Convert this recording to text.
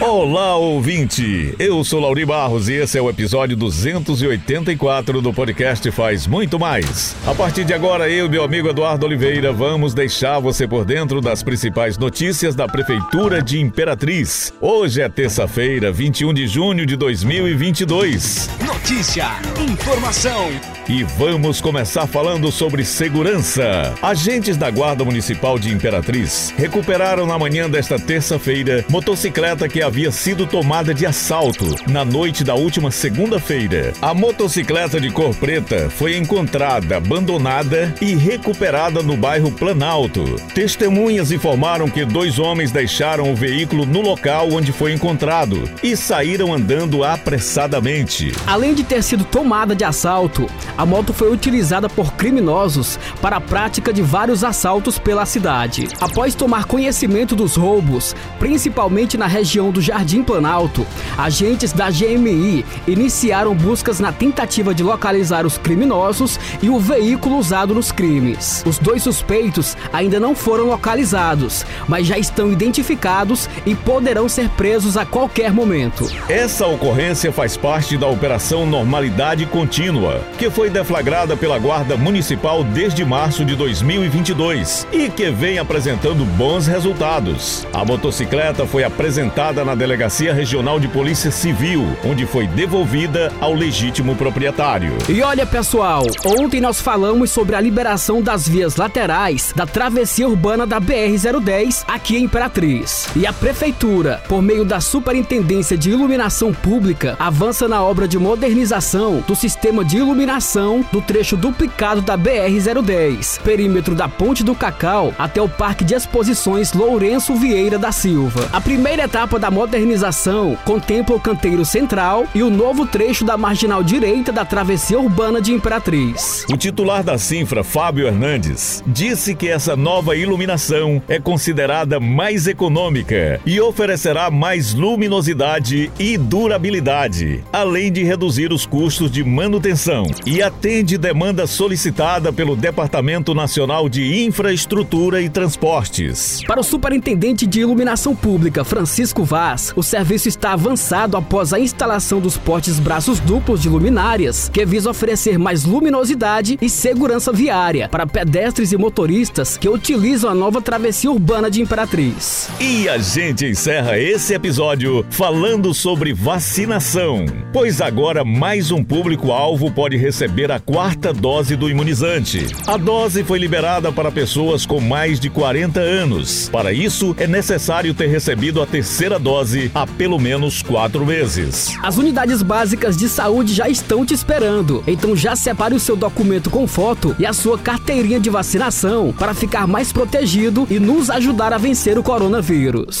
Olá, ouvinte! Eu sou Lauri Barros e esse é o episódio 284 do podcast Faz Muito Mais. A partir de agora, eu e meu amigo Eduardo Oliveira vamos deixar você por dentro das principais notícias da Prefeitura de Imperatriz. Hoje é terça-feira, 21 de junho de 2022. Notícia, informação. E vamos começar falando sobre segurança. Agentes da Guarda Municipal de Imperatriz recuperaram na manhã desta terça-feira motocicleta que havia sido tomada de assalto na noite da última segunda-feira. A motocicleta de cor preta foi encontrada abandonada e recuperada no bairro Planalto. Testemunhas informaram que dois homens deixaram o veículo no local onde foi encontrado e saíram andando apressadamente. Além de ter sido tomada de assalto, a moto foi utilizada por criminosos para a prática de vários assaltos pela cidade. Após tomar conhecimento dos roubos, principalmente na região do Jardim Planalto, agentes da GMI iniciaram buscas na tentativa de localizar os criminosos e o veículo usado nos crimes. Os dois suspeitos ainda não foram localizados, mas já estão identificados e poderão ser presos a qualquer momento. Essa ocorrência faz parte da Operação Normalidade Contínua, que foi deflagrada pela Guarda Municipal desde março de 2022 e que vem apresentando bons resultados. A motocicleta foi apresentada na Delegacia Regional de Polícia Civil, onde foi devolvida ao legítimo proprietário. E olha, pessoal, ontem nós falamos sobre a liberação das vias laterais da travessia urbana da BR-010 aqui em Imperatriz. E a prefeitura, por meio da Superintendência de Iluminação Pública, avança na obra de modernização do sistema de iluminação do trecho duplicado da BR-010, perímetro da Ponte do Cacau até o Parque de Exposições Lourenço Vieira da Silva. A primeira etapa da modernização contempla o canteiro central e o novo trecho da marginal direita da travessia urbana de Imperatriz. O titular da Sinfra, Fábio Hernandes, disse que essa nova iluminação é considerada mais econômica e oferecerá mais luminosidade e durabilidade, além de reduzir os custos de manutenção e atende demanda solicitada pelo Departamento Nacional de Infraestrutura e Transportes. Para o superintendente de iluminação pública, Francisco Vaz, o serviço está avançado após a instalação dos postes braços duplos de luminárias, que visa oferecer mais luminosidade e segurança viária para pedestres e motoristas que utilizam a nova travessia urbana de Imperatriz. E a gente encerra esse episódio falando sobre vacinação, pois agora mais um público-alvo pode receber a quarta dose do imunizante. A dose foi liberada para pessoas com mais de 40 anos. Para isso, é necessário ter recebido a terceira dose há pelo menos quatro meses. As unidades básicas de saúde já estão te esperando, então já separe o seu documento com foto e a sua carteirinha de vacinação para ficar mais protegido e nos ajudar a vencer o coronavírus.